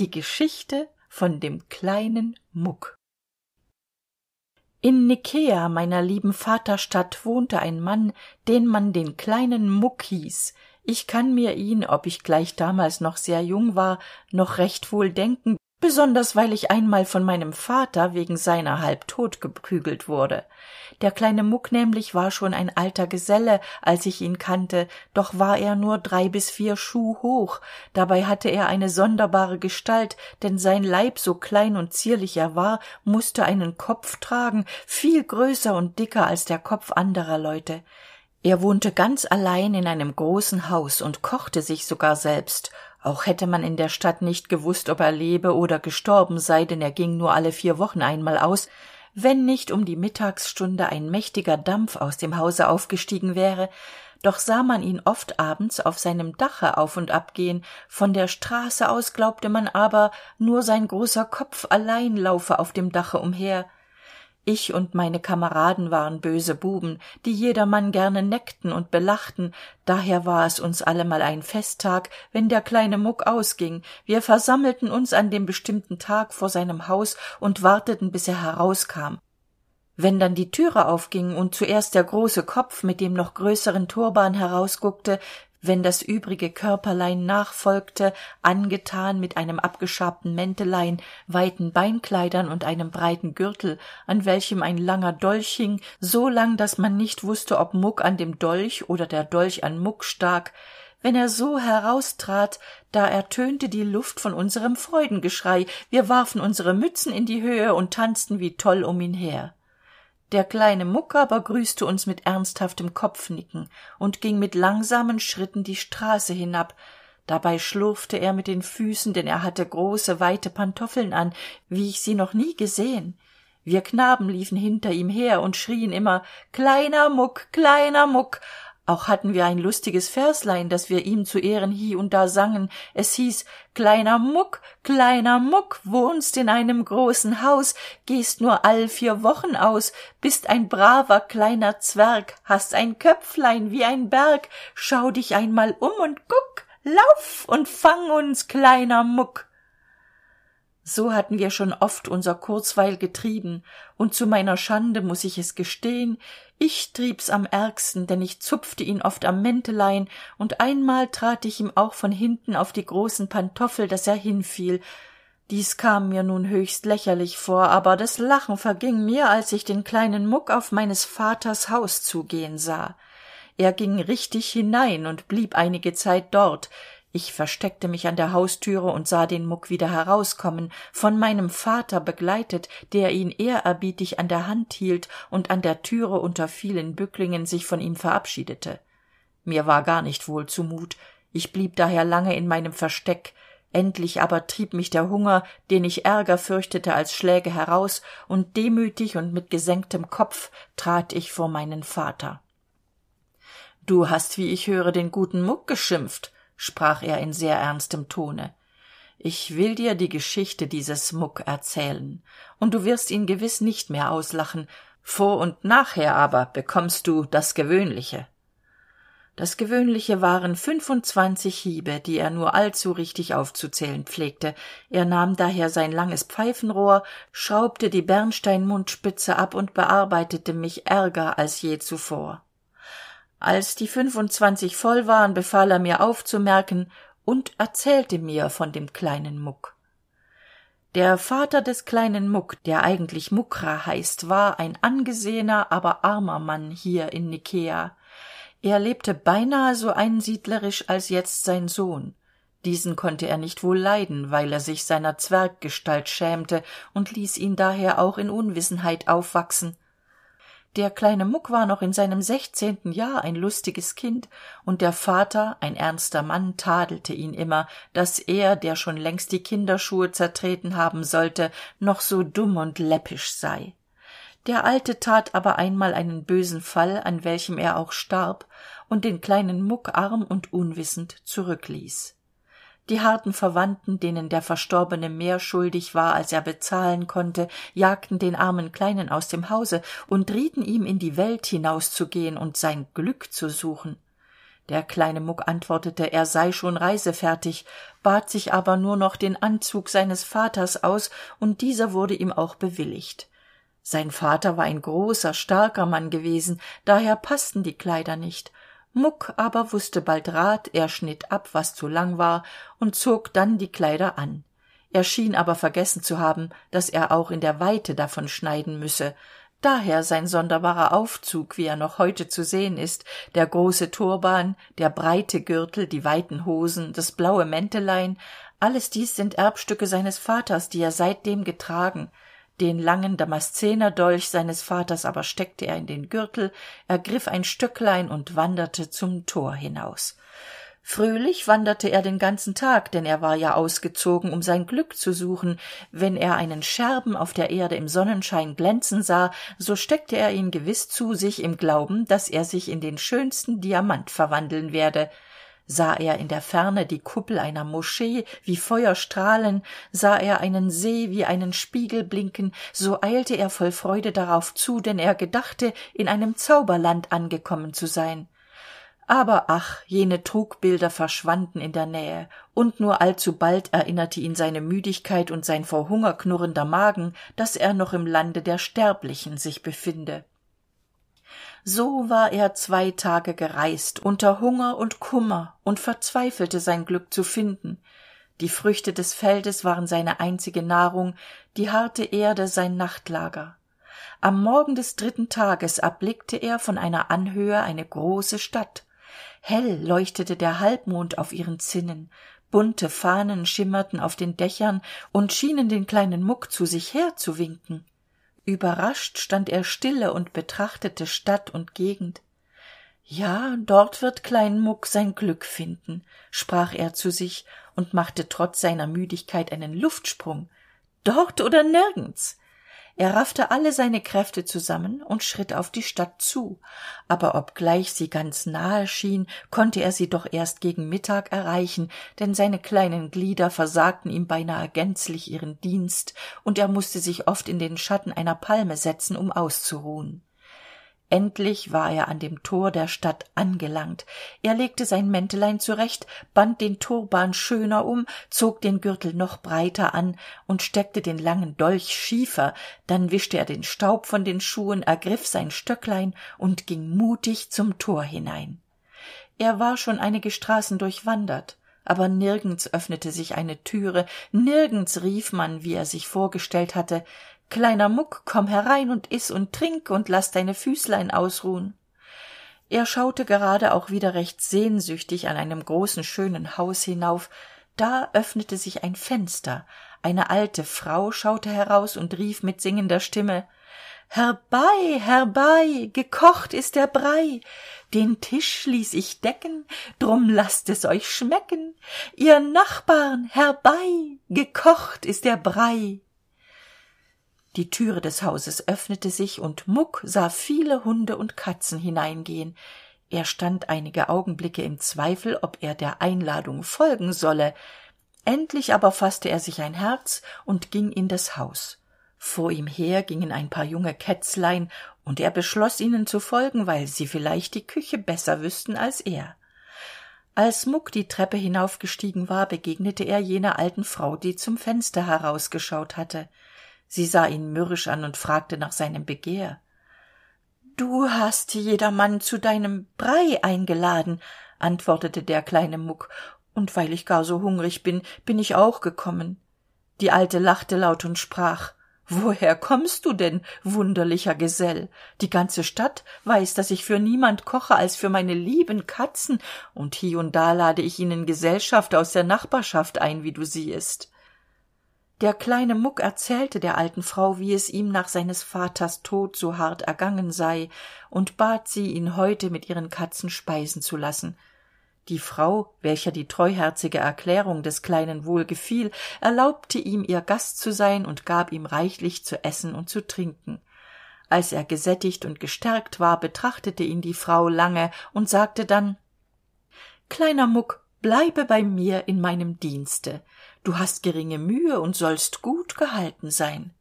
die geschichte von dem kleinen muck. In nikäa meiner lieben vaterstadt wohnte ein mann den man den kleinen muck hieß. Ich kann mir ihn ob ich gleich damals noch sehr jung war noch recht wohl denken besonders weil ich einmal von meinem vater wegen seiner halb tot geprügelt wurde. Der kleine muck nämlich war schon ein alter geselle als ich ihn kannte doch war er nur drei bis vier schuh hoch. Dabei hatte er eine sonderbare gestalt denn sein leib so klein und zierlich er war musste einen kopf tragen viel größer und dicker als der kopf anderer leute. Er wohnte ganz allein in einem großen haus und kochte sich sogar selbst auch hätte man in der stadt nicht gewusst ob er lebe oder gestorben sei denn er ging nur alle vier wochen einmal aus wenn nicht um die mittagsstunde ein mächtiger dampf aus dem hause aufgestiegen wäre doch sah man ihn oft abends auf seinem dache auf und ab gehen von der straße aus glaubte man aber nur sein großer kopf allein laufe auf dem dache umher ich und meine kameraden waren böse buben die jedermann gerne neckten und belachten. Daher war es uns allemal ein festtag wenn der kleine muck ausging. Wir versammelten uns an dem bestimmten tag vor seinem haus und warteten bis er herauskam. Wenn dann die türe aufging und zuerst der große kopf mit dem noch größeren turban herausguckte wenn das übrige körperlein nachfolgte angetan mit einem abgeschabten mäntelein weiten beinkleidern und einem breiten gürtel an welchem ein langer dolch hing so lang dass man nicht wusste ob muck an dem dolch oder der dolch an muck stak. Wenn er so heraustrat da ertönte die luft von unserem freudengeschrei. Wir warfen unsere mützen in die höhe und tanzten wie toll um ihn her der kleine muck aber grüßte uns mit ernsthaftem kopfnicken und ging mit langsamen schritten die straße hinab. Dabei schlurfte er mit den füßen denn er hatte große weite pantoffeln an wie ich sie noch nie gesehen. Wir knaben liefen hinter ihm her und schrien immer kleiner muck kleiner muck auch hatten wir ein lustiges verslein das wir ihm zu ehren hie und da sangen. Es hieß kleiner muck kleiner muck wohnst in einem großen haus? Gehst nur all vier wochen aus. Bist ein braver kleiner zwerg hast ein köpflein wie ein berg. Schau dich einmal um und guck lauf und fang uns kleiner muck so hatten wir schon oft unser kurzweil getrieben und zu meiner schande muss ich es gestehen ich trieb's am ärgsten denn ich zupfte ihn oft am mäntelein und einmal trat ich ihm auch von hinten auf die großen pantoffel dass er hinfiel. Dies kam mir nun höchst lächerlich vor aber das lachen verging mir als ich den kleinen muck auf meines vaters haus zugehen sah. Er ging richtig hinein und blieb einige zeit dort ich versteckte mich an der haustüre und sah den muck wieder herauskommen von meinem vater begleitet der ihn ehrerbietig an der hand hielt und an der türe unter vielen bücklingen sich von ihm verabschiedete. Mir war gar nicht wohl zumut. Ich blieb daher lange in meinem versteck. Endlich aber trieb mich der hunger den ich ärger fürchtete als schläge heraus und demütig und mit gesenktem kopf trat ich vor meinen vater. Du hast wie ich höre den guten muck geschimpft sprach er in sehr ernstem tone. Ich will dir die geschichte dieses muck erzählen. Und du wirst ihn gewiss nicht mehr auslachen. Vor und nachher aber bekommst du das gewöhnliche. Das gewöhnliche waren fünfundzwanzig hiebe die er nur allzu richtig aufzuzählen pflegte. Er nahm daher sein langes pfeifenrohr schraubte die bernsteinmundspitze ab und bearbeitete mich ärger als je zuvor als die fünfundzwanzig voll waren befahl er mir aufzumerken und erzählte mir von dem kleinen muck. Der vater des kleinen muck der eigentlich muckra heißt war ein angesehener aber armer mann hier in nikäa er lebte beinahe so einsiedlerisch als jetzt sein sohn. Diesen konnte er nicht wohl leiden weil er sich seiner zwerggestalt schämte und ließ ihn daher auch in unwissenheit aufwachsen der kleine muck war noch in seinem sechzehnten jahr ein lustiges kind und der vater ein ernster mann tadelte ihn immer dass er der schon längst die kinderschuhe zertreten haben sollte noch so dumm und läppisch sei. Der alte tat aber einmal einen bösen fall an welchem er auch starb und den kleinen muck arm und unwissend zurückließ die harten verwandten denen der verstorbene mehr schuldig war als er bezahlen konnte jagten den armen kleinen aus dem hause und rieten ihm in die welt hinauszugehen und sein glück zu suchen. Der kleine muck antwortete er sei schon reisefertig bat sich aber nur noch den anzug seines vaters aus und dieser wurde ihm auch bewilligt. Sein vater war ein großer starker mann gewesen daher paßten die kleider nicht muck aber wusste bald rat er schnitt ab was zu lang war und zog dann die kleider an. Er schien aber vergessen zu haben dass er auch in der weite davon schneiden müsse. Daher sein sonderbarer aufzug wie er noch heute zu sehen ist der große turban der breite gürtel die weiten hosen das blaue mäntelein alles dies sind erbstücke seines vaters die er seitdem getragen den langen damaszenerdolch seines vaters aber steckte er in den gürtel ergriff ein stöcklein und wanderte zum tor hinaus. Fröhlich wanderte er den ganzen tag denn er war ja ausgezogen um sein glück zu suchen. Wenn er einen scherben auf der erde im sonnenschein glänzen sah so steckte er ihn gewiss zu sich im glauben dass er sich in den schönsten diamant verwandeln werde sah er in der ferne die kuppel einer moschee wie feuer strahlen sah er einen see wie einen spiegel blinken so eilte er voll freude darauf zu denn er gedachte in einem zauberland angekommen zu sein. Aber ach jene trugbilder verschwanden in der nähe und nur allzubald erinnerte ihn seine müdigkeit und sein vor hunger knurrender magen dass er noch im lande der sterblichen sich befinde so war er zwei tage gereist unter hunger und kummer und verzweifelte sein glück zu finden. Die früchte des feldes waren seine einzige nahrung die harte erde sein nachtlager. Am morgen des dritten tages erblickte er von einer anhöhe eine große stadt. Hell leuchtete der halbmond auf ihren zinnen bunte fahnen schimmerten auf den dächern und schienen den kleinen muck zu sich herzuwinken überrascht stand er stille und betrachtete stadt und gegend. Ja dort wird klein muck sein glück finden sprach er zu sich und machte trotz seiner müdigkeit einen luftsprung. Dort oder nirgends er raffte alle seine kräfte zusammen und schritt auf die stadt zu. Aber obgleich sie ganz nahe schien konnte er sie doch erst gegen mittag erreichen denn seine kleinen glieder versagten ihm beinahe gänzlich ihren dienst und er musste sich oft in den schatten einer palme setzen um auszuruhen endlich war er an dem tor der stadt angelangt. Er legte sein mäntelein zurecht band den turban schöner um zog den gürtel noch breiter an und steckte den langen dolch schiefer. Dann wischte er den staub von den schuhen ergriff sein stöcklein und ging mutig zum tor hinein. Er war schon einige straßen durchwandert aber nirgends öffnete sich eine türe nirgends rief man wie er sich vorgestellt hatte kleiner muck komm herein und iß und trink und lass deine füßlein ausruhen. Er schaute gerade auch wieder recht sehnsüchtig an einem großen schönen haus hinauf. Da öffnete sich ein fenster. Eine alte frau schaute heraus und rief mit singender stimme herbei herbei gekocht ist der brei. Den tisch ließ ich decken drum laßt es euch schmecken. Ihr nachbarn herbei gekocht ist der brei die türe des hauses öffnete sich und muck sah viele hunde und katzen hineingehen. Er stand einige augenblicke im zweifel ob er der einladung folgen solle. Endlich aber fasste er sich ein herz und ging in das haus. Vor ihm her gingen ein paar junge kätzlein und er beschloss ihnen zu folgen weil sie vielleicht die küche besser wüßten als er. Als muck die treppe hinaufgestiegen war begegnete er jener alten frau die zum fenster herausgeschaut hatte sie sah ihn mürrisch an und fragte nach seinem begehr. Du hast jedermann zu deinem brei eingeladen antwortete der kleine muck. Und weil ich gar so hungrig bin bin ich auch gekommen. Die alte lachte laut und sprach. Woher kommst du denn wunderlicher gesell? Die ganze stadt weiß dass ich für niemand koche als für meine lieben katzen. Und hie und da lade ich ihnen gesellschaft aus der nachbarschaft ein wie du siehest der kleine muck erzählte der alten frau wie es ihm nach seines vaters tod so hart ergangen sei und bat sie ihn heute mit ihren katzen speisen zu lassen. Die frau welcher die treuherzige erklärung des kleinen wohlgefiel erlaubte ihm ihr gast zu sein und gab ihm reichlich zu essen und zu trinken. Als er gesättigt und gestärkt war betrachtete ihn die frau lange und sagte dann kleiner muck bleibe bei mir in meinem dienste du hast geringe mühe und sollst gut gehalten sein.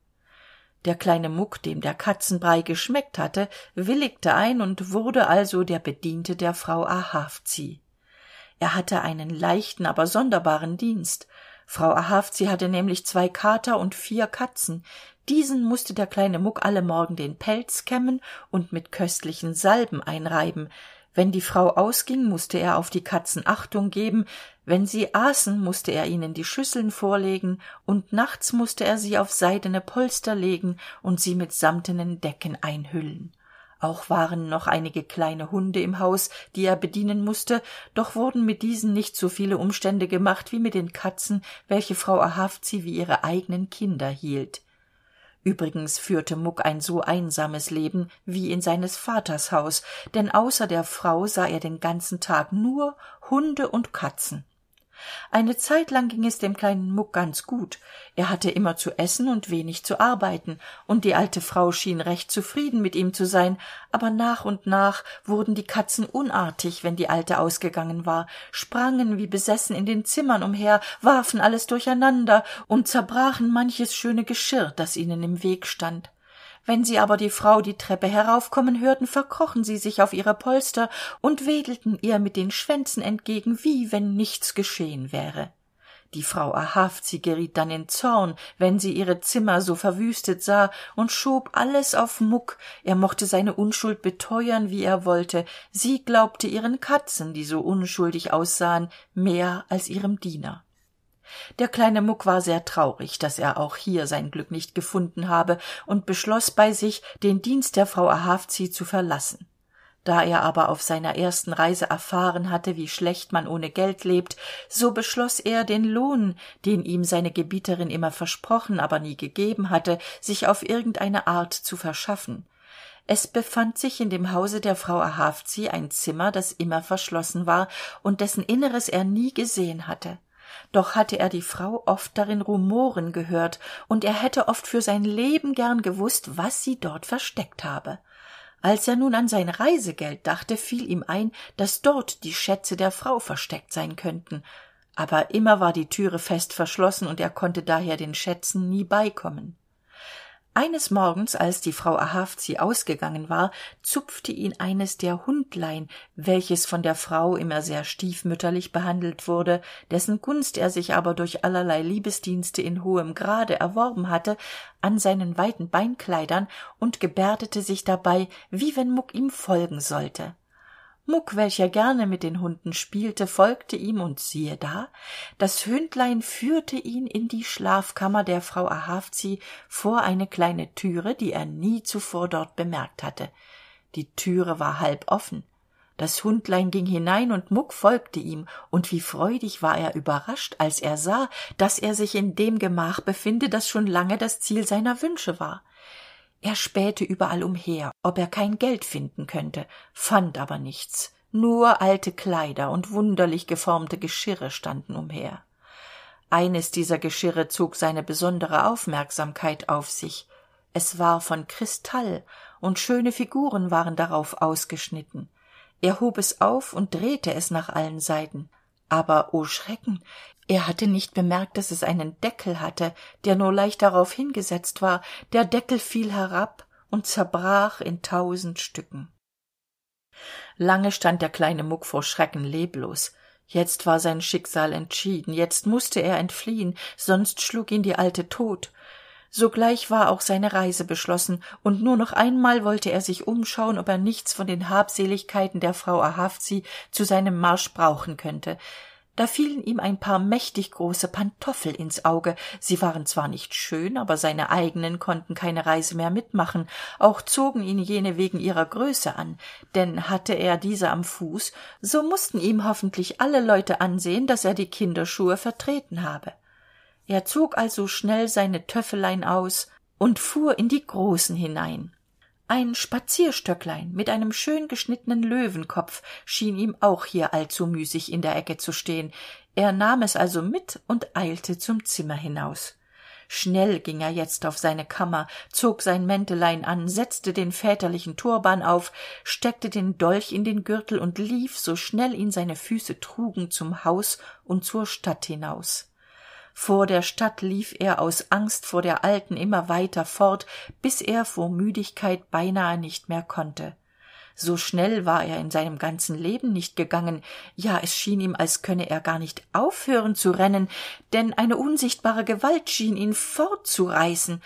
Der kleine muck dem der katzenbrei geschmeckt hatte willigte ein und wurde also der bediente der frau ahavzi. Er hatte einen leichten aber sonderbaren dienst. Frau ahavzi hatte nämlich zwei kater und vier katzen. Diesen musste der kleine muck alle morgen den pelz kämmen und mit köstlichen salben einreiben wenn die frau ausging musste er auf die katzen achtung geben wenn sie aßen musste er ihnen die schüsseln vorlegen und nachts musste er sie auf seidene polster legen und sie mit samtenen decken einhüllen. Auch waren noch einige kleine hunde im haus die er bedienen musste doch wurden mit diesen nicht so viele umstände gemacht wie mit den katzen welche frau ahavzi wie ihre eigenen kinder hielt übrigens führte muck ein so einsames leben wie in seines vaters haus denn außer der frau sah er den ganzen tag nur hunde und katzen eine zeitlang ging es dem kleinen muck ganz gut. Er hatte immer zu essen und wenig zu arbeiten und die alte frau schien recht zufrieden mit ihm zu sein aber nach und nach wurden die katzen unartig wenn die alte ausgegangen war sprangen wie besessen in den zimmern umher warfen alles durcheinander und zerbrachen manches schöne geschirr das ihnen im weg stand wenn sie aber die frau die treppe heraufkommen hörten verkrochen sie sich auf ihre polster und wedelten ihr mit den schwänzen entgegen wie wenn nichts geschehen wäre. Die frau ahavzi geriet dann in zorn wenn sie ihre zimmer so verwüstet sah und schob alles auf muck. Er mochte seine unschuld beteuern wie er wollte. Sie glaubte ihren katzen die so unschuldig aussahen mehr als ihrem diener der kleine muck war sehr traurig dass er auch hier sein glück nicht gefunden habe und beschloss bei sich den dienst der frau ahavzi zu verlassen. Da er aber auf seiner ersten reise erfahren hatte wie schlecht man ohne geld lebt so beschloss er den lohn den ihm seine gebieterin immer versprochen aber nie gegeben hatte sich auf irgendeine art zu verschaffen. Es befand sich in dem hause der frau ahavzi ein zimmer das immer verschlossen war und dessen inneres er nie gesehen hatte doch hatte er die frau oft darin rumoren gehört und er hätte oft für sein leben gern gewusst was sie dort versteckt habe. Als er nun an sein reisegeld dachte fiel ihm ein dass dort die schätze der frau versteckt sein könnten. Aber immer war die türe fest verschlossen und er konnte daher den schätzen nie beikommen eines morgens als die frau ahavzi ausgegangen war zupfte ihn eines der hundlein welches von der frau immer sehr stiefmütterlich behandelt wurde dessen gunst er sich aber durch allerlei liebesdienste in hohem grade erworben hatte an seinen weiten beinkleidern und gebärdete sich dabei wie wenn muck ihm folgen sollte muck welcher gerne mit den hunden spielte folgte ihm und siehe da das hündlein führte ihn in die schlafkammer der frau ahavzi vor eine kleine türe die er nie zuvor dort bemerkt hatte. Die türe war halb offen. Das hundlein ging hinein und muck folgte ihm und wie freudig war er überrascht als er sah dass er sich in dem gemach befinde das schon lange das ziel seiner wünsche war er spähte überall umher ob er kein geld finden könnte fand aber nichts. Nur alte kleider und wunderlich geformte geschirre standen umher. Eines dieser geschirre zog seine besondere aufmerksamkeit auf sich. Es war von kristall und schöne figuren waren darauf ausgeschnitten. Er hob es auf und drehte es nach allen seiten aber o schrecken er hatte nicht bemerkt dass es einen deckel hatte der nur leicht darauf hingesetzt war. Der deckel fiel herab und zerbrach in tausend stücken. Lange stand der kleine muck vor schrecken leblos. Jetzt war sein schicksal entschieden. Jetzt musste er entfliehen sonst schlug ihn die alte tot sogleich war auch seine reise beschlossen und nur noch einmal wollte er sich umschauen ob er nichts von den habseligkeiten der frau ahavzi zu seinem marsch brauchen könnte. Da fielen ihm ein paar mächtig große pantoffel ins auge. Sie waren zwar nicht schön aber seine eigenen konnten keine reise mehr mitmachen auch zogen ihn jene wegen ihrer größe an. Denn hatte er diese am fuß so mussten ihm hoffentlich alle leute ansehen dass er die kinderschuhe vertreten habe er zog also schnell seine töffelein aus und fuhr in die großen hinein. Ein spazierstöcklein mit einem schön geschnittenen löwenkopf schien ihm auch hier allzu müßig in der ecke zu stehen. Er nahm es also mit und eilte zum zimmer hinaus. Schnell ging er jetzt auf seine kammer zog sein mäntelein an setzte den väterlichen turban auf steckte den dolch in den gürtel und lief so schnell ihn seine füße trugen zum haus und zur stadt hinaus vor der stadt lief er aus angst vor der alten immer weiter fort bis er vor müdigkeit beinahe nicht mehr konnte. So schnell war er in seinem ganzen leben nicht gegangen. Ja es schien ihm als könne er gar nicht aufhören zu rennen denn eine unsichtbare gewalt schien ihn fortzureißen.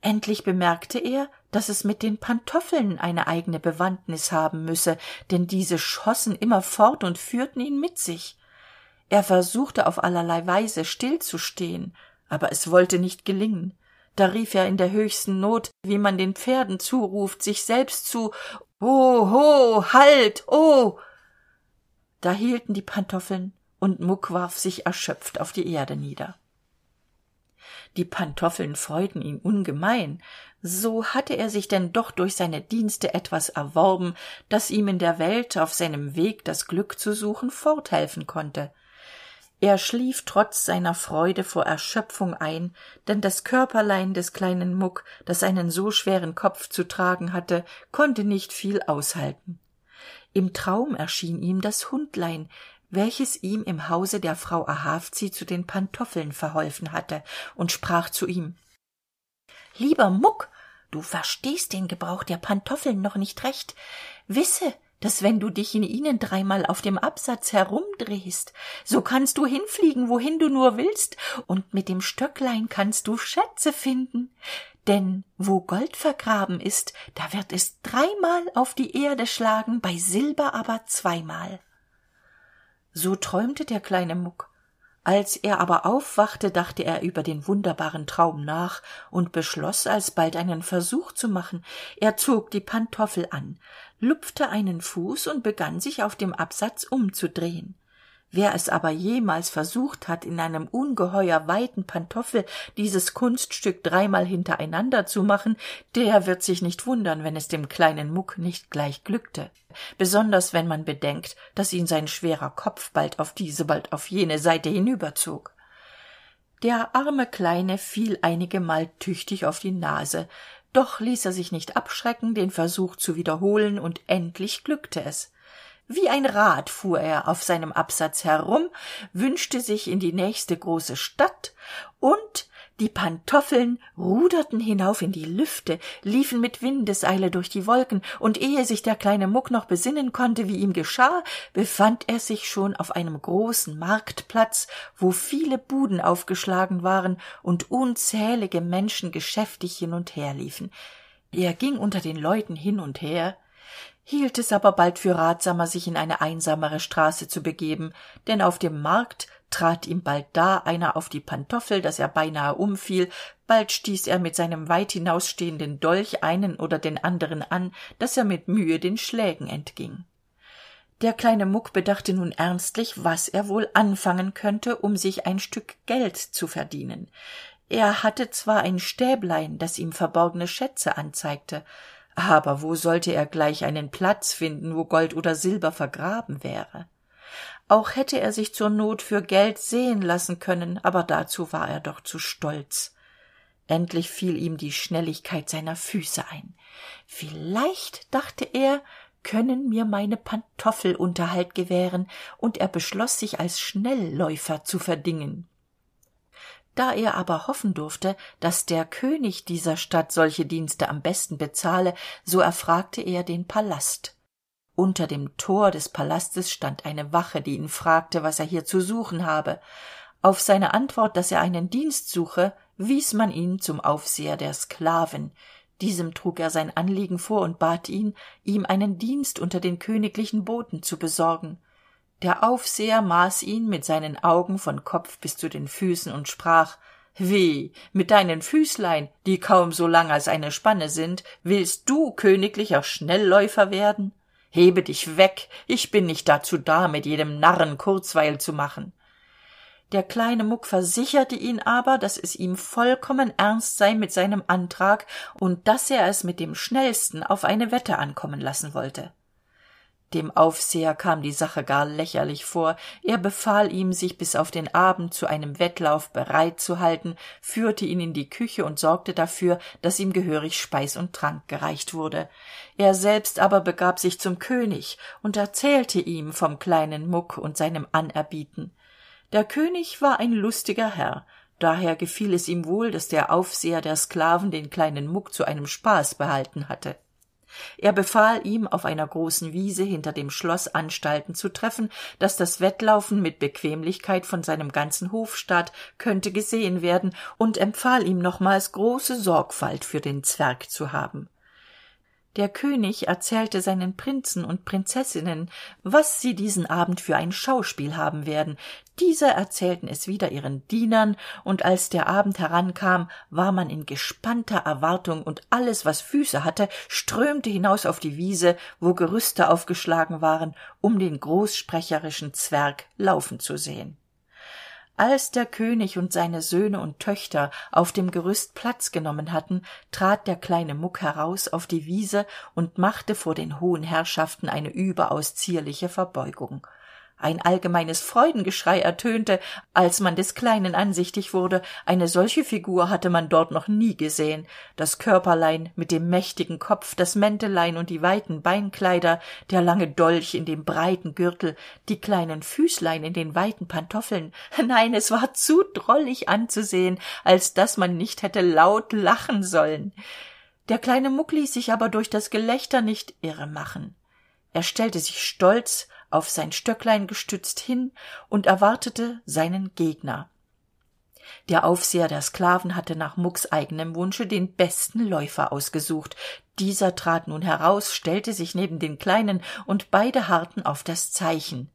Endlich bemerkte er dass es mit den pantoffeln eine eigene bewandtnis haben müsse denn diese schossen immer fort und führten ihn mit sich er versuchte auf allerlei weise stillzustehen aber es wollte nicht gelingen. Da rief er in der höchsten not wie man den pferden zuruft sich selbst zu ho ho halt oh! Da hielten die pantoffeln und muck warf sich erschöpft auf die erde nieder. Die pantoffeln freuten ihn ungemein. So hatte er sich denn doch durch seine dienste etwas erworben das ihm in der welt auf seinem weg das glück zu suchen forthelfen konnte er schlief trotz seiner freude vor erschöpfung ein denn das körperlein des kleinen muck das einen so schweren kopf zu tragen hatte konnte nicht viel aushalten. Im traum erschien ihm das hundlein welches ihm im hause der frau ahavzi zu den pantoffeln verholfen hatte und sprach zu ihm lieber muck du verstehst den gebrauch der pantoffeln noch nicht recht. Wisse dass wenn du dich in ihnen dreimal auf dem absatz herumdrehst so kannst du hinfliegen wohin du nur willst und mit dem stöcklein kannst du schätze finden. Denn wo gold vergraben ist da wird es dreimal auf die erde schlagen bei silber aber zweimal. So träumte der kleine muck. Als er aber aufwachte dachte er über den wunderbaren traum nach und beschloss alsbald einen versuch zu machen. Er zog die pantoffel an lupfte einen fuß und begann sich auf dem absatz umzudrehen. Wer es aber jemals versucht hat in einem ungeheuer weiten pantoffel dieses kunststück dreimal hintereinander zu machen der wird sich nicht wundern wenn es dem kleinen muck nicht gleich glückte. Besonders wenn man bedenkt dass ihn sein schwerer kopf bald auf diese bald auf jene seite hinüberzog. Der arme kleine fiel einigemal tüchtig auf die nase doch ließ er sich nicht abschrecken den versuch zu wiederholen und endlich glückte es. Wie ein rad fuhr er auf seinem absatz herum wünschte sich in die nächste große stadt und die pantoffeln ruderten hinauf in die lüfte liefen mit windeseile durch die wolken und ehe sich der kleine muck noch besinnen konnte wie ihm geschah befand er sich schon auf einem großen marktplatz wo viele buden aufgeschlagen waren und unzählige menschen geschäftig hin und her liefen. Er ging unter den leuten hin und her hielt es aber bald für ratsamer sich in eine einsamere straße zu begeben denn auf dem markt trat ihm bald da einer auf die pantoffel dass er beinahe umfiel. Bald stieß er mit seinem weit hinausstehenden dolch einen oder den anderen an dass er mit mühe den schlägen entging. Der kleine muck bedachte nun ernstlich was er wohl anfangen könnte um sich ein stück geld zu verdienen. Er hatte zwar ein stäblein das ihm verborgene schätze anzeigte aber wo sollte er gleich einen platz finden wo gold oder silber vergraben wäre auch hätte er sich zur not für geld sehen lassen können aber dazu war er doch zu stolz. Endlich fiel ihm die schnelligkeit seiner füße ein. Vielleicht dachte er können mir meine pantoffel unterhalt gewähren und er beschloss sich als schnelläufer zu verdingen. Da er aber hoffen durfte dass der könig dieser stadt solche dienste am besten bezahle so erfragte er den palast unter dem tor des palastes stand eine wache die ihn fragte was er hier zu suchen habe. Auf seine antwort dass er einen dienst suche wies man ihn zum aufseher der sklaven. Diesem trug er sein anliegen vor und bat ihn ihm einen dienst unter den königlichen boten zu besorgen. Der aufseher maß ihn mit seinen augen von kopf bis zu den füßen und sprach wie mit deinen füßlein die kaum so lang als eine spanne sind willst du königlicher schnelläufer werden hebe dich weg. Ich bin nicht dazu da mit jedem narren kurzweil zu machen. Der kleine muck versicherte ihn aber dass es ihm vollkommen ernst sei mit seinem antrag und dass er es mit dem schnellsten auf eine wette ankommen lassen wollte dem aufseher kam die sache gar lächerlich vor. Er befahl ihm sich bis auf den abend zu einem wettlauf bereit zu halten führte ihn in die küche und sorgte dafür dass ihm gehörig speis und trank gereicht wurde. Er selbst aber begab sich zum könig und erzählte ihm vom kleinen muck und seinem anerbieten. Der könig war ein lustiger herr. Daher gefiel es ihm wohl dass der aufseher der sklaven den kleinen muck zu einem spaß behalten hatte er befahl ihm auf einer großen wiese hinter dem schloss anstalten zu treffen dass das wettlaufen mit bequemlichkeit von seinem ganzen hofstaat könnte gesehen werden und empfahl ihm nochmals große sorgfalt für den zwerg zu haben. Der könig erzählte seinen prinzen und prinzessinnen was sie diesen abend für ein schauspiel haben werden diese erzählten es wieder ihren dienern und als der abend herankam war man in gespannter erwartung und alles was füße hatte strömte hinaus auf die wiese wo gerüste aufgeschlagen waren um den großsprecherischen zwerg laufen zu sehen. Als der könig und seine söhne und töchter auf dem gerüst platz genommen hatten trat der kleine muck heraus auf die wiese und machte vor den hohen herrschaften eine überaus zierliche verbeugung ein allgemeines freudengeschrei ertönte als man des kleinen ansichtig wurde. Eine solche figur hatte man dort noch nie gesehen. Das körperlein mit dem mächtigen kopf das mäntelein und die weiten beinkleider der lange dolch in dem breiten gürtel die kleinen füßlein in den weiten pantoffeln. Nein es war zu drollig anzusehen als dass man nicht hätte laut lachen sollen. Der kleine muck ließ sich aber durch das gelächter nicht irre machen. Er stellte sich stolz auf sein stöcklein gestützt hin und erwartete seinen gegner. Der aufseher der sklaven hatte nach mucks eigenem wunsche den besten läufer ausgesucht. Dieser trat nun heraus stellte sich neben den kleinen und beide harrten auf das zeichen.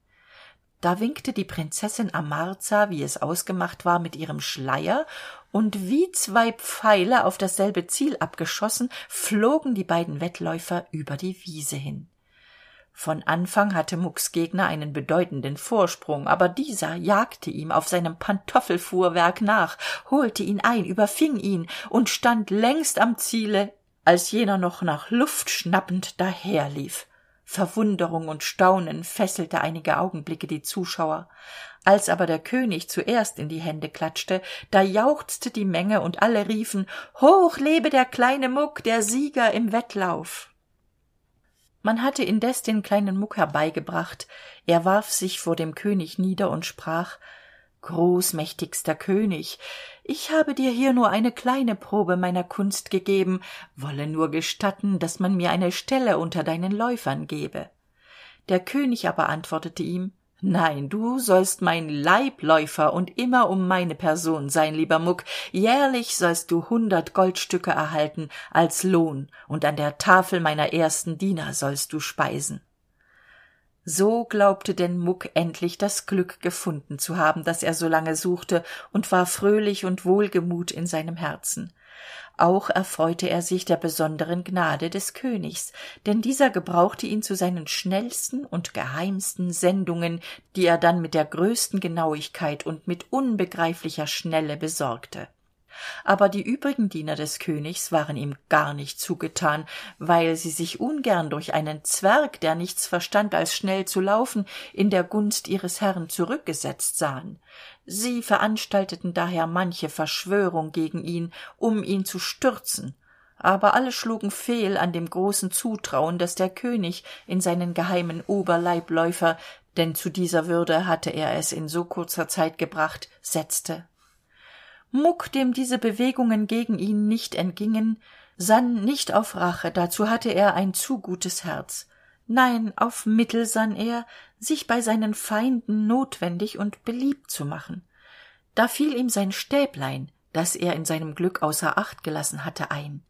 Da winkte die prinzessin amarza wie es ausgemacht war mit ihrem schleier und wie zwei pfeile auf dasselbe ziel abgeschossen flogen die beiden wettläufer über die wiese hin von anfang hatte mucks gegner einen bedeutenden vorsprung aber dieser jagte ihm auf seinem pantoffelfuhrwerk nach holte ihn ein überfing ihn und stand längst am ziele als jener noch nach luft schnappend daherlief. Verwunderung und staunen fesselte einige augenblicke die zuschauer. Als aber der könig zuerst in die hände klatschte da jauchzte die menge und alle riefen hoch lebe der kleine muck der sieger im wettlauf man hatte indes den kleinen muck herbeigebracht. Er warf sich vor dem könig nieder und sprach großmächtigster könig ich habe dir hier nur eine kleine probe meiner kunst gegeben wolle nur gestatten dass man mir eine stelle unter deinen läufern gebe. Der könig aber antwortete ihm nein du sollst mein leibläufer und immer um meine person sein lieber muck. Jährlich sollst du hundert goldstücke erhalten als lohn und an der tafel meiner ersten diener sollst du speisen. So glaubte denn muck endlich das glück gefunden zu haben das er so lange suchte und war fröhlich und wohlgemut in seinem herzen auch erfreute er sich der besonderen gnade des königs denn dieser gebrauchte ihn zu seinen schnellsten und geheimsten sendungen die er dann mit der größten genauigkeit und mit unbegreiflicher schnelle besorgte. Aber die übrigen diener des königs waren ihm gar nicht zugetan weil sie sich ungern durch einen zwerg der nichts verstand als schnell zu laufen in der gunst ihres herrn zurückgesetzt sahen sie veranstalteten daher manche verschwörung gegen ihn um ihn zu stürzen. Aber alle schlugen fehl an dem großen zutrauen das der könig in seinen geheimen oberleibläufer denn zu dieser würde hatte er es in so kurzer zeit gebracht setzte. Muck dem diese bewegungen gegen ihn nicht entgingen sann nicht auf rache dazu hatte er ein zu gutes herz nein auf mittel sann er sich bei seinen feinden notwendig und beliebt zu machen. Da fiel ihm sein stäblein das er in seinem glück außer acht gelassen hatte ein.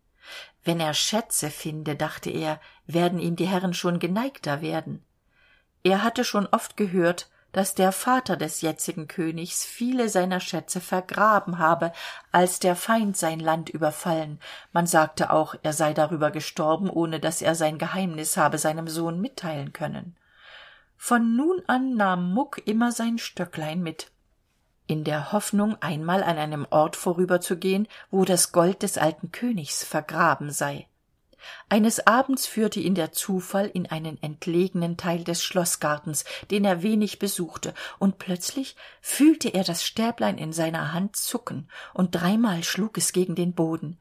Wenn er schätze finde dachte er werden ihm die herren schon geneigter werden. Er hatte schon oft gehört dass der vater des jetzigen königs viele seiner schätze vergraben habe als der feind sein land überfallen. Man sagte auch er sei darüber gestorben ohne dass er sein geheimnis habe seinem sohn mitteilen können. Von nun an nahm muck immer sein stöcklein mit in der hoffnung einmal an einem ort vorüberzugehen wo das gold des alten königs vergraben sei eines abends führte ihn der zufall in einen entlegenen teil des schloßgartens den er wenig besuchte und plötzlich fühlte er das stäblein in seiner hand zucken und dreimal schlug es gegen den boden.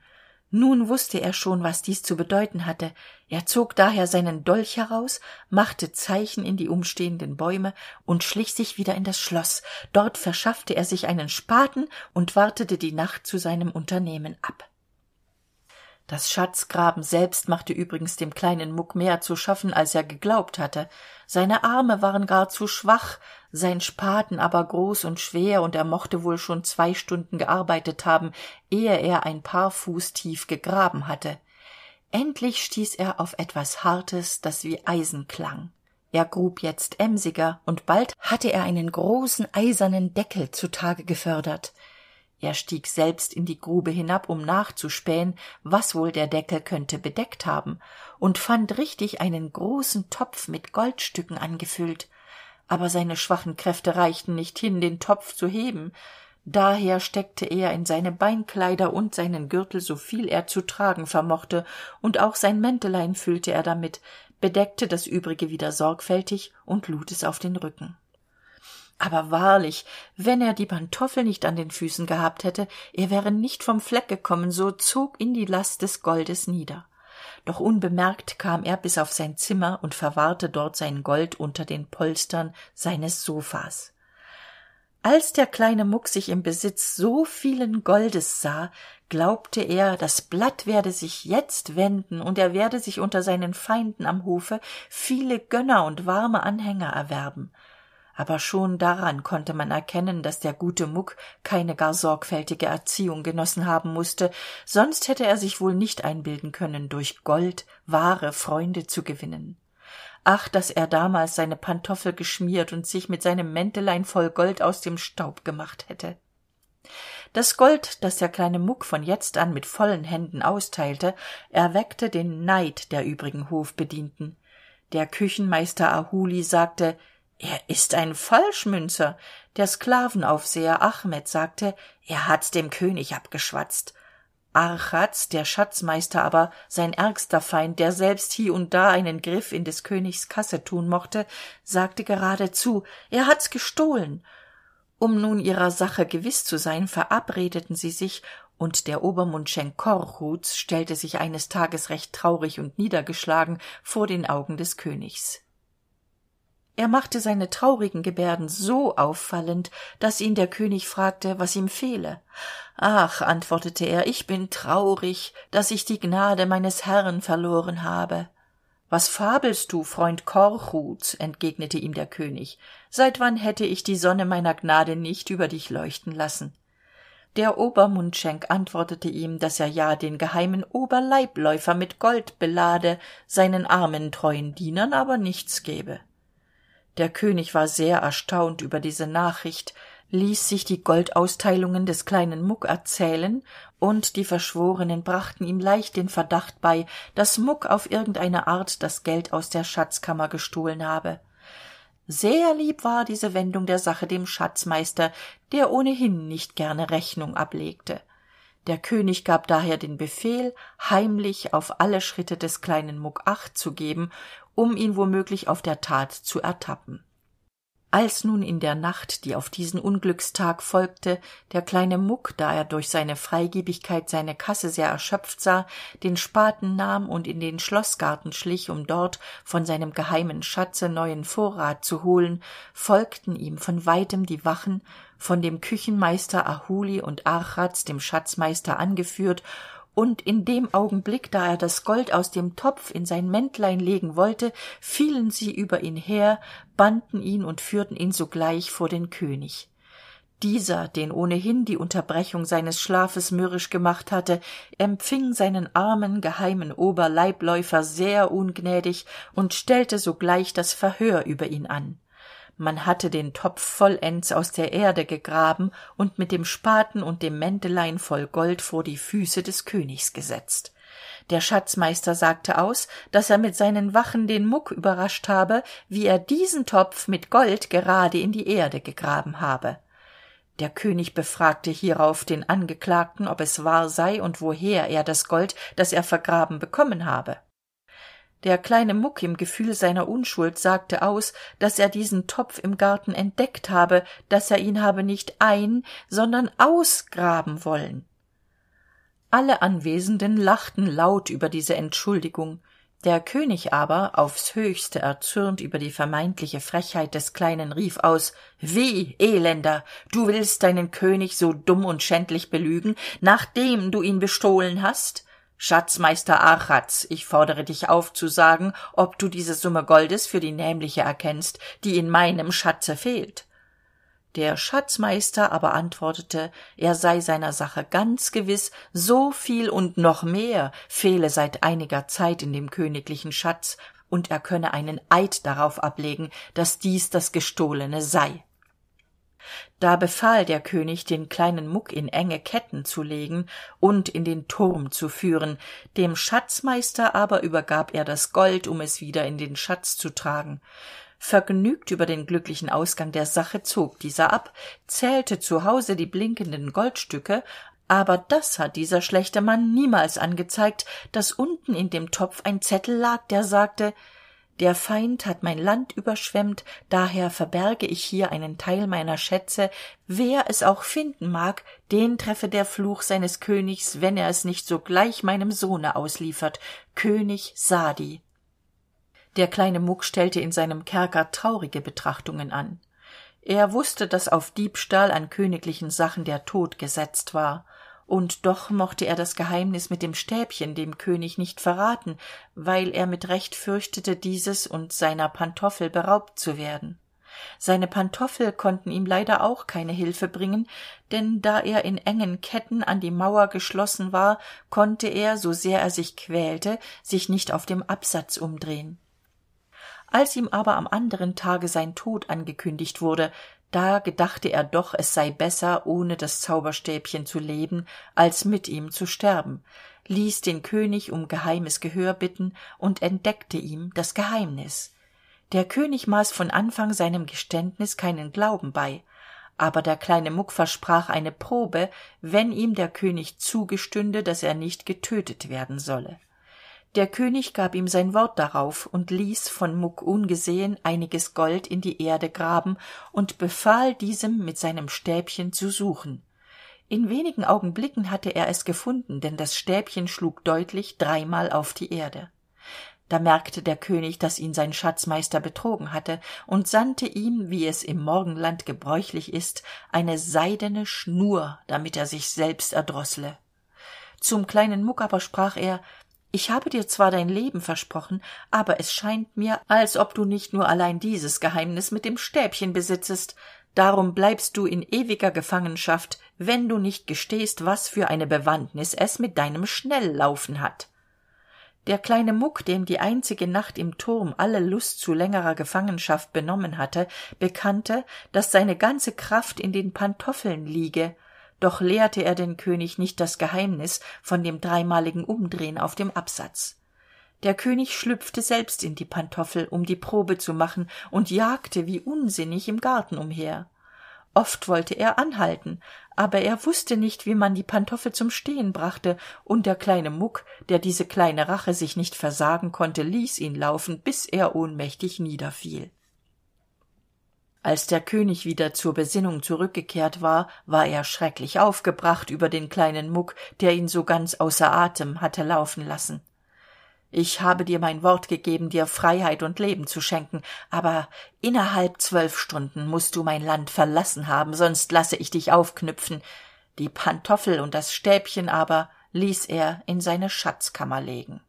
Nun wusste er schon was dies zu bedeuten hatte. Er zog daher seinen dolch heraus machte zeichen in die umstehenden bäume und schlich sich wieder in das schloss dort verschaffte er sich einen spaten und wartete die nacht zu seinem unternehmen ab das schatzgraben selbst machte übrigens dem kleinen muck mehr zu schaffen als er geglaubt hatte. Seine arme waren gar zu schwach sein spaten aber groß und schwer und er mochte wohl schon zwei stunden gearbeitet haben ehe er ein paar fuß tief gegraben hatte. Endlich stieß er auf etwas hartes das wie eisen klang. Er grub jetzt emsiger und bald hatte er einen großen eisernen deckel zutage gefördert er stieg selbst in die grube hinab um nachzuspähen was wohl der deckel könnte bedeckt haben und fand richtig einen großen topf mit goldstücken angefüllt. Aber seine schwachen kräfte reichten nicht hin den topf zu heben. Daher steckte er in seine beinkleider und seinen gürtel so viel er zu tragen vermochte und auch sein mäntelein füllte er damit bedeckte das übrige wieder sorgfältig und lud es auf den rücken aber wahrlich wenn er die pantoffel nicht an den füßen gehabt hätte er wäre nicht vom fleck gekommen so zog ihn die last des goldes nieder. Doch unbemerkt kam er bis auf sein zimmer und verwahrte dort sein gold unter den polstern seines sofas. Als der kleine muck sich im besitz so vielen goldes sah glaubte er das blatt werde sich jetzt wenden und er werde sich unter seinen feinden am hofe viele gönner und warme anhänger erwerben aber schon daran konnte man erkennen dass der gute muck keine gar sorgfältige erziehung genossen haben musste sonst hätte er sich wohl nicht einbilden können durch gold wahre freunde zu gewinnen. Ach dass er damals seine pantoffel geschmiert und sich mit seinem mäntelein voll gold aus dem staub gemacht hätte. Das gold das der kleine muck von jetzt an mit vollen händen austeilte erweckte den neid der übrigen hofbedienten. Der küchenmeister ahuli sagte er ist ein falschmünzer der sklavenaufseher achmet sagte er hat's dem könig abgeschwatzt. Archaz der schatzmeister aber sein ärgster feind der selbst hie und da einen griff in des königs kasse tun mochte sagte geradezu er hat's gestohlen. Um nun ihrer sache gewiss zu sein verabredeten sie sich und der obermundschenk korchuts stellte sich eines tages recht traurig und niedergeschlagen vor den augen des königs er machte seine traurigen gebärden so auffallend dass ihn der könig fragte was ihm fehle. Ach antwortete er ich bin traurig dass ich die gnade meines herrn verloren habe. Was fabelst du freund korchuts entgegnete ihm der könig. Seit wann hätte ich die sonne meiner gnade nicht über dich leuchten lassen? Der obermundschenk antwortete ihm dass er ja den geheimen oberleibläufer mit gold belade seinen armen treuen dienern aber nichts gebe der könig war sehr erstaunt über diese nachricht ließ sich die goldausteilungen des kleinen muck erzählen und die verschworenen brachten ihm leicht den verdacht bei dass muck auf irgendeine art das geld aus der schatzkammer gestohlen habe. Sehr lieb war diese wendung der sache dem schatzmeister der ohnehin nicht gerne rechnung ablegte. Der könig gab daher den befehl heimlich auf alle schritte des kleinen muck acht zu geben um ihn womöglich auf der tat zu ertappen. Als nun in der nacht die auf diesen unglückstag folgte der kleine muck da er durch seine freigebigkeit seine kasse sehr erschöpft sah den spaten nahm und in den schloßgarten schlich um dort von seinem geheimen schatze neuen vorrat zu holen folgten ihm von weitem die wachen von dem küchenmeister ahuli und archaz dem schatzmeister angeführt und in dem augenblick da er das gold aus dem topf in sein mäntlein legen wollte fielen sie über ihn her banden ihn und führten ihn sogleich vor den könig. Dieser den ohnehin die unterbrechung seines schlafes mürrisch gemacht hatte empfing seinen armen geheimen oberleibläufer sehr ungnädig und stellte sogleich das verhör über ihn an man hatte den topf vollends aus der erde gegraben und mit dem spaten und dem mäntelein voll gold vor die füße des königs gesetzt. Der schatzmeister sagte aus dass er mit seinen wachen den muck überrascht habe wie er diesen topf mit gold gerade in die erde gegraben habe. Der könig befragte hierauf den angeklagten ob es wahr sei und woher er das gold das er vergraben bekommen habe der kleine muck im gefühl seiner unschuld sagte aus dass er diesen topf im garten entdeckt habe dass er ihn habe nicht ein sondern ausgraben wollen. Alle anwesenden lachten laut über diese entschuldigung. Der könig aber aufs höchste erzürnt über die vermeintliche frechheit des kleinen rief aus wie elender du willst deinen könig so dumm und schändlich belügen nachdem du ihn bestohlen hast schatzmeister archaz ich fordere dich auf zu sagen ob du diese summe goldes für die nämliche erkennst die in meinem schatze fehlt. Der schatzmeister aber antwortete er sei seiner sache ganz gewiss so viel und noch mehr fehle seit einiger zeit in dem königlichen schatz und er könne einen eid darauf ablegen dass dies das gestohlene sei da befahl der könig den kleinen muck in enge ketten zu legen und in den turm zu führen. Dem schatzmeister aber übergab er das gold um es wieder in den schatz zu tragen. Vergnügt über den glücklichen ausgang der sache zog dieser ab zählte zu hause die blinkenden goldstücke aber das hat dieser schlechte mann niemals angezeigt dass unten in dem topf ein zettel lag der sagte der feind hat mein land überschwemmt daher verberge ich hier einen teil meiner schätze. Wer es auch finden mag den treffe der fluch seines königs wenn er es nicht sogleich meinem sohne ausliefert könig sadi. Der kleine muck stellte in seinem kerker traurige betrachtungen an. Er wusste dass auf diebstahl an königlichen sachen der tod gesetzt war und doch mochte er das geheimnis mit dem stäbchen dem könig nicht verraten weil er mit recht fürchtete dieses und seiner pantoffel beraubt zu werden. Seine pantoffel konnten ihm leider auch keine hilfe bringen denn da er in engen ketten an die mauer geschlossen war konnte er so sehr er sich quälte sich nicht auf dem absatz umdrehen. Als ihm aber am anderen tage sein tod angekündigt wurde da gedachte er doch es sei besser ohne das zauberstäbchen zu leben als mit ihm zu sterben ließ den könig um geheimes gehör bitten und entdeckte ihm das geheimnis. Der könig maß von anfang seinem geständnis keinen glauben bei aber der kleine muck versprach eine probe wenn ihm der könig zugestünde dass er nicht getötet werden solle der könig gab ihm sein wort darauf und ließ von muck ungesehen einiges gold in die erde graben und befahl diesem mit seinem stäbchen zu suchen. In wenigen augenblicken hatte er es gefunden denn das stäbchen schlug deutlich dreimal auf die erde. Da merkte der könig dass ihn sein schatzmeister betrogen hatte und sandte ihm wie es im morgenland gebräuchlich ist eine seidene schnur damit er sich selbst erdroßle zum kleinen muck aber sprach er ich habe dir zwar dein leben versprochen aber es scheint mir als ob du nicht nur allein dieses geheimnis mit dem stäbchen besitzest. Darum bleibst du in ewiger gefangenschaft wenn du nicht gestehst was für eine bewandtnis es mit deinem schnellaufen hat. Der kleine muck dem die einzige nacht im turm alle lust zu längerer gefangenschaft benommen hatte bekannte dass seine ganze kraft in den pantoffeln liege doch lehrte er den könig nicht das geheimnis von dem dreimaligen umdrehen auf dem absatz. Der könig schlüpfte selbst in die pantoffel um die probe zu machen und jagte wie unsinnig im garten umher. Oft wollte er anhalten aber er wusste nicht wie man die pantoffel zum stehen brachte und der kleine muck der diese kleine rache sich nicht versagen konnte ließ ihn laufen bis er ohnmächtig niederfiel als der könig wieder zur besinnung zurückgekehrt war war er schrecklich aufgebracht über den kleinen muck der ihn so ganz außer atem hatte laufen lassen. Ich habe dir mein wort gegeben dir freiheit und leben zu schenken aber innerhalb zwölf stunden musst du mein land verlassen haben sonst lasse ich dich aufknüpfen. Die pantoffel und das stäbchen aber ließ er in seine schatzkammer legen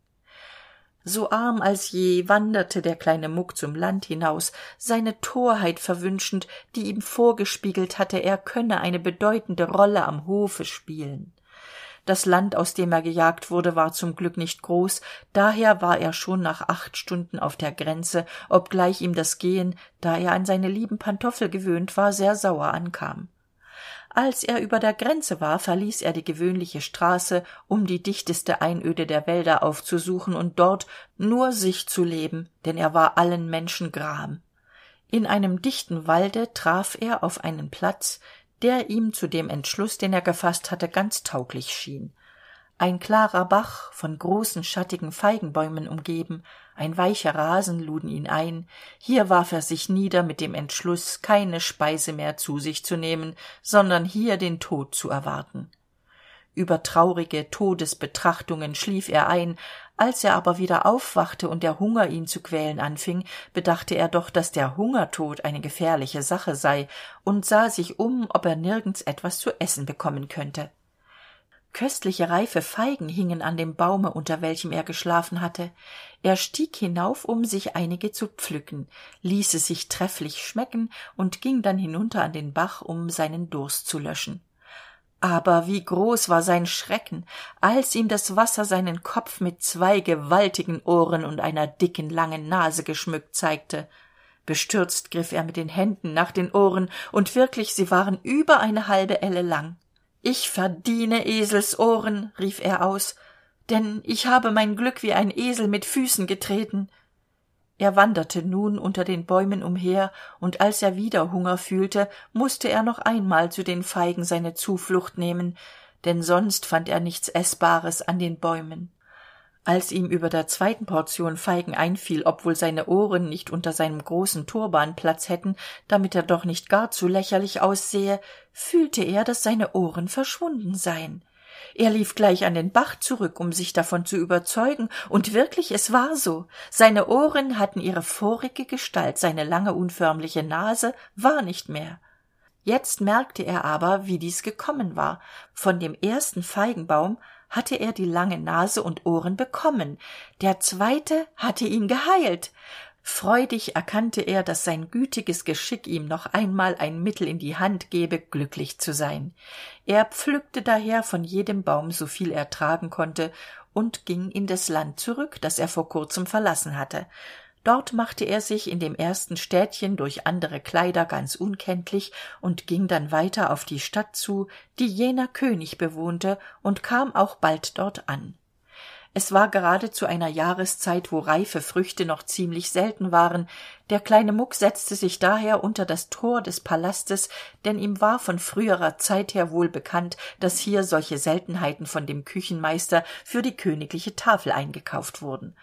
so arm als je wanderte der kleine muck zum land hinaus seine torheit verwünschend die ihm vorgespiegelt hatte er könne eine bedeutende rolle am hofe spielen. Das land aus dem er gejagt wurde war zum glück nicht groß daher war er schon nach acht stunden auf der grenze obgleich ihm das gehen da er an seine lieben pantoffel gewöhnt war sehr sauer ankam als er über der grenze war verließ er die gewöhnliche straße um die dichteste einöde der wälder aufzusuchen und dort nur sich zu leben denn er war allen menschen gram. In einem dichten walde traf er auf einen platz der ihm zu dem entschluß den er gefasst hatte ganz tauglich schien. Ein klarer bach von großen schattigen feigenbäumen umgeben ein weicher rasen luden ihn ein. Hier warf er sich nieder mit dem entschluß keine speise mehr zu sich zu nehmen sondern hier den tod zu erwarten. Über traurige todesbetrachtungen schlief er ein. Als er aber wieder aufwachte und der hunger ihn zu quälen anfing bedachte er doch dass der hungertod eine gefährliche sache sei und sah sich um ob er nirgends etwas zu essen bekommen könnte. Köstliche reife feigen hingen an dem baume unter welchem er geschlafen hatte er stieg hinauf um sich einige zu pflücken ließ es sich trefflich schmecken und ging dann hinunter an den bach um seinen durst zu löschen. Aber wie groß war sein schrecken als ihm das wasser seinen kopf mit zwei gewaltigen ohren und einer dicken langen nase geschmückt zeigte. Bestürzt griff er mit den händen nach den ohren und wirklich sie waren über eine halbe elle lang. Ich verdiene eselsohren rief er aus denn ich habe mein glück wie ein esel mit füßen getreten. Er wanderte nun unter den bäumen umher und als er wieder hunger fühlte musste er noch einmal zu den feigen seine zuflucht nehmen denn sonst fand er nichts eßbares an den bäumen. Als ihm über der zweiten portion feigen einfiel ob wohl seine ohren nicht unter seinem großen turban platz hätten damit er doch nicht gar zu lächerlich aussehe fühlte er dass seine ohren verschwunden seien er lief gleich an den bach zurück um sich davon zu überzeugen. Und wirklich es war so. Seine ohren hatten ihre vorige gestalt seine lange unförmliche nase war nicht mehr. Jetzt merkte er aber wie dies gekommen war. Von dem ersten feigenbaum hatte er die lange nase und ohren bekommen. Der zweite hatte ihn geheilt freudig erkannte er dass sein gütiges geschick ihm noch einmal ein mittel in die hand gebe glücklich zu sein. Er pflückte daher von jedem baum so viel er tragen konnte und ging in das land zurück das er vor kurzem verlassen hatte. Dort machte er sich in dem ersten städtchen durch andere kleider ganz unkenntlich und ging dann weiter auf die stadt zu die jener könig bewohnte und kam auch bald dort an es war gerade zu einer jahreszeit wo reife früchte noch ziemlich selten waren. Der kleine muck setzte sich daher unter das tor des palastes denn ihm war von früherer zeit her wohl bekannt dass hier solche seltenheiten von dem küchenmeister für die königliche tafel eingekauft wurden.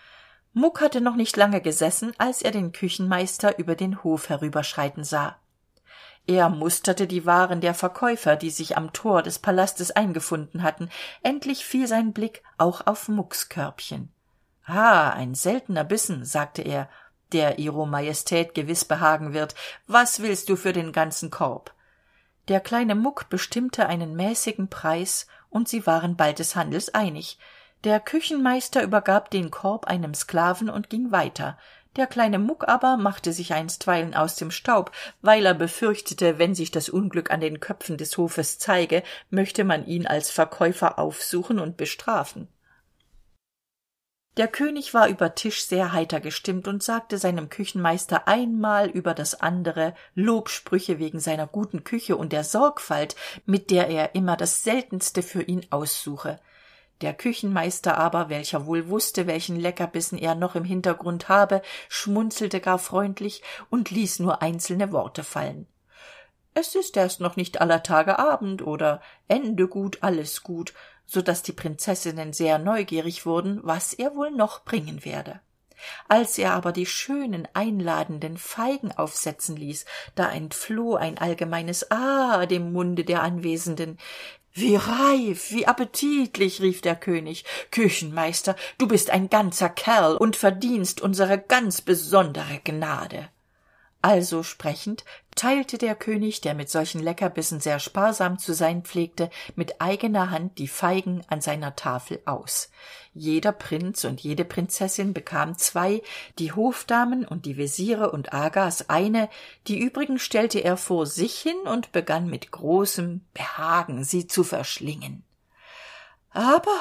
Muck hatte noch nicht lange gesessen als er den küchenmeister über den hof herüberschreiten sah er musterte die waren der verkäufer die sich am tor des palastes eingefunden hatten. Endlich fiel sein blick auch auf mucks körbchen ah ein seltener bissen sagte er der ihro majestät gewiss behagen wird. Was willst du für den ganzen korb? Der kleine muck bestimmte einen mäßigen preis und sie waren bald des handels einig. Der küchenmeister übergab den korb einem sklaven und ging weiter der kleine muck aber machte sich einstweilen aus dem staub weil er befürchtete wenn sich das unglück an den köpfen des hofes zeige möchte man ihn als verkäufer aufsuchen und bestrafen. Der könig war über tisch sehr heiter gestimmt und sagte seinem küchenmeister einmal über das andere lobsprüche wegen seiner guten küche und der sorgfalt mit der er immer das seltenste für ihn aussuche der küchenmeister aber welcher wohl wusste welchen leckerbissen er noch im hintergrund habe schmunzelte gar freundlich und ließ nur einzelne worte fallen. Es ist erst noch nicht aller tage abend oder ende gut alles gut so dass die prinzessinnen sehr neugierig wurden was er wohl noch bringen werde. Als er aber die schönen einladenden feigen aufsetzen ließ da entfloh ein allgemeines ah dem munde der anwesenden wie reif wie appetitlich rief der könig. Küchenmeister du bist ein ganzer kerl und verdienst unsere ganz besondere gnade also sprechend teilte der könig der mit solchen leckerbissen sehr sparsam zu sein pflegte mit eigener hand die feigen an seiner tafel aus. Jeder prinz und jede prinzessin bekam zwei die hofdamen und die veziere und agas eine. Die übrigen stellte er vor sich hin und begann mit großem behagen sie zu verschlingen. Aber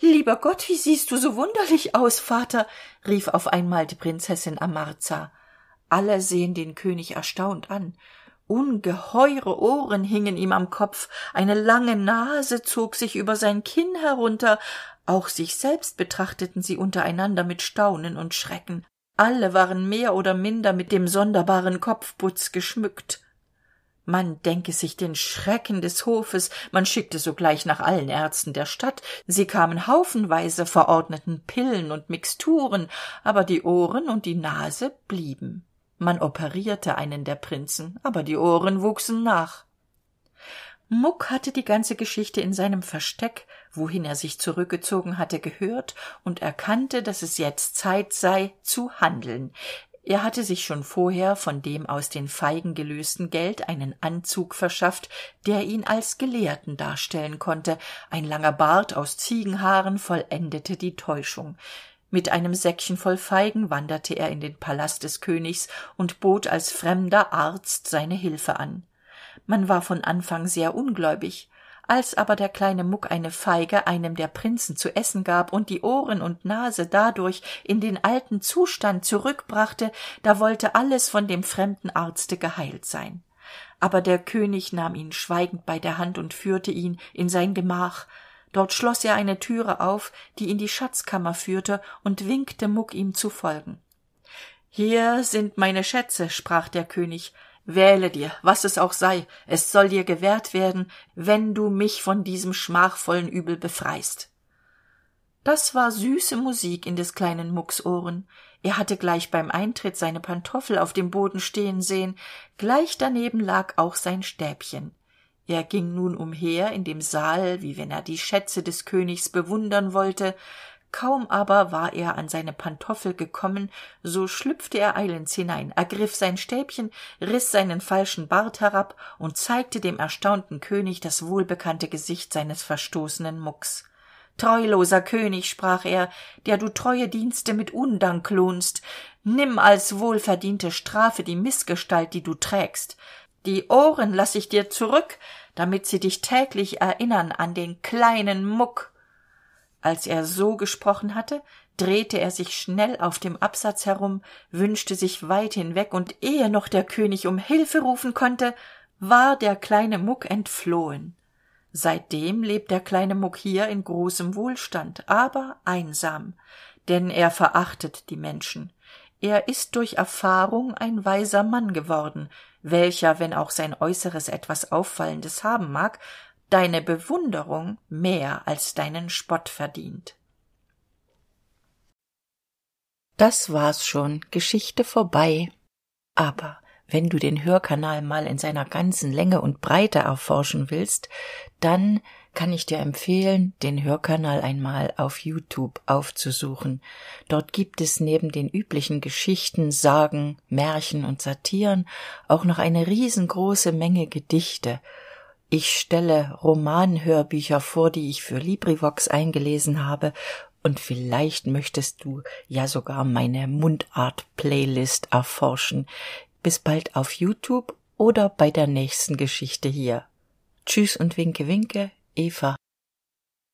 lieber gott wie siehst du so wunderlich aus vater? rief auf einmal die prinzessin amarza alle sehen den könig erstaunt an. Ungeheure ohren hingen ihm am kopf. Eine lange nase zog sich über sein kinn herunter. Auch sich selbst betrachteten sie untereinander mit staunen und schrecken. Alle waren mehr oder minder mit dem sonderbaren kopfputz geschmückt. Man denke sich den schrecken des hofes. Man schickte sogleich nach allen ärzten der stadt. Sie kamen haufenweise verordneten pillen und mixturen. Aber die ohren und die nase blieben man operierte einen der prinzen aber die ohren wuchsen nach. Muck hatte die ganze geschichte in seinem versteck wohin er sich zurückgezogen hatte gehört und erkannte dass es jetzt zeit sei zu handeln. Er hatte sich schon vorher von dem aus den feigen gelösten geld einen anzug verschafft der ihn als gelehrten darstellen konnte. Ein langer bart aus ziegenhaaren vollendete die täuschung mit einem säckchen voll feigen wanderte er in den palast des königs und bot als fremder arzt seine hilfe an. Man war von anfang sehr ungläubig. Als aber der kleine muck eine feige einem der prinzen zu essen gab und die ohren und nase dadurch in den alten zustand zurückbrachte da wollte alles von dem fremden arzte geheilt sein. Aber der könig nahm ihn schweigend bei der hand und führte ihn in sein gemach dort schloss er eine türe auf die in die schatzkammer führte und winkte muck ihm zu folgen. Hier sind meine schätze sprach der könig. Wähle dir was es auch sei es soll dir gewährt werden wenn du mich von diesem schmachvollen übel befreist. Das war süße musik in des kleinen mucks ohren. Er hatte gleich beim eintritt seine pantoffel auf dem boden stehen sehen gleich daneben lag auch sein stäbchen er ging nun umher in dem saal wie wenn er die schätze des königs bewundern wollte. Kaum aber war er an seine pantoffel gekommen so schlüpfte er eilends hinein ergriff sein stäbchen riß seinen falschen bart herab und zeigte dem erstaunten könig das wohlbekannte gesicht seines verstoßenen mucks. Treuloser könig sprach er der du treue dienste mit undank lohnst nimm als wohlverdiente strafe die mißgestalt die du trägst die ohren lass ich dir zurück damit sie dich täglich erinnern an den kleinen muck. Als er so gesprochen hatte drehte er sich schnell auf dem absatz herum wünschte sich weit hinweg und ehe noch der könig um hilfe rufen konnte war der kleine muck entflohen. Seitdem lebt der kleine muck hier in großem wohlstand aber einsam denn er verachtet die menschen. Er ist durch erfahrung ein weiser mann geworden welcher wenn auch sein äußeres etwas auffallendes haben mag deine bewunderung mehr als deinen spott verdient. Das war's schon. Geschichte vorbei. Aber wenn du den hörkanal mal in seiner ganzen länge und breite erforschen willst dann kann ich dir empfehlen den hörkanal einmal auf youtube aufzusuchen. Dort gibt es neben den üblichen geschichten sagen märchen und satiren auch noch eine riesengroße menge gedichte. Ich stelle romanhörbücher vor die ich für librivox eingelesen habe und vielleicht möchtest du ja sogar meine mundart playlist erforschen. Bis bald auf youtube oder bei der nächsten geschichte hier. Tschüss und winke winke eva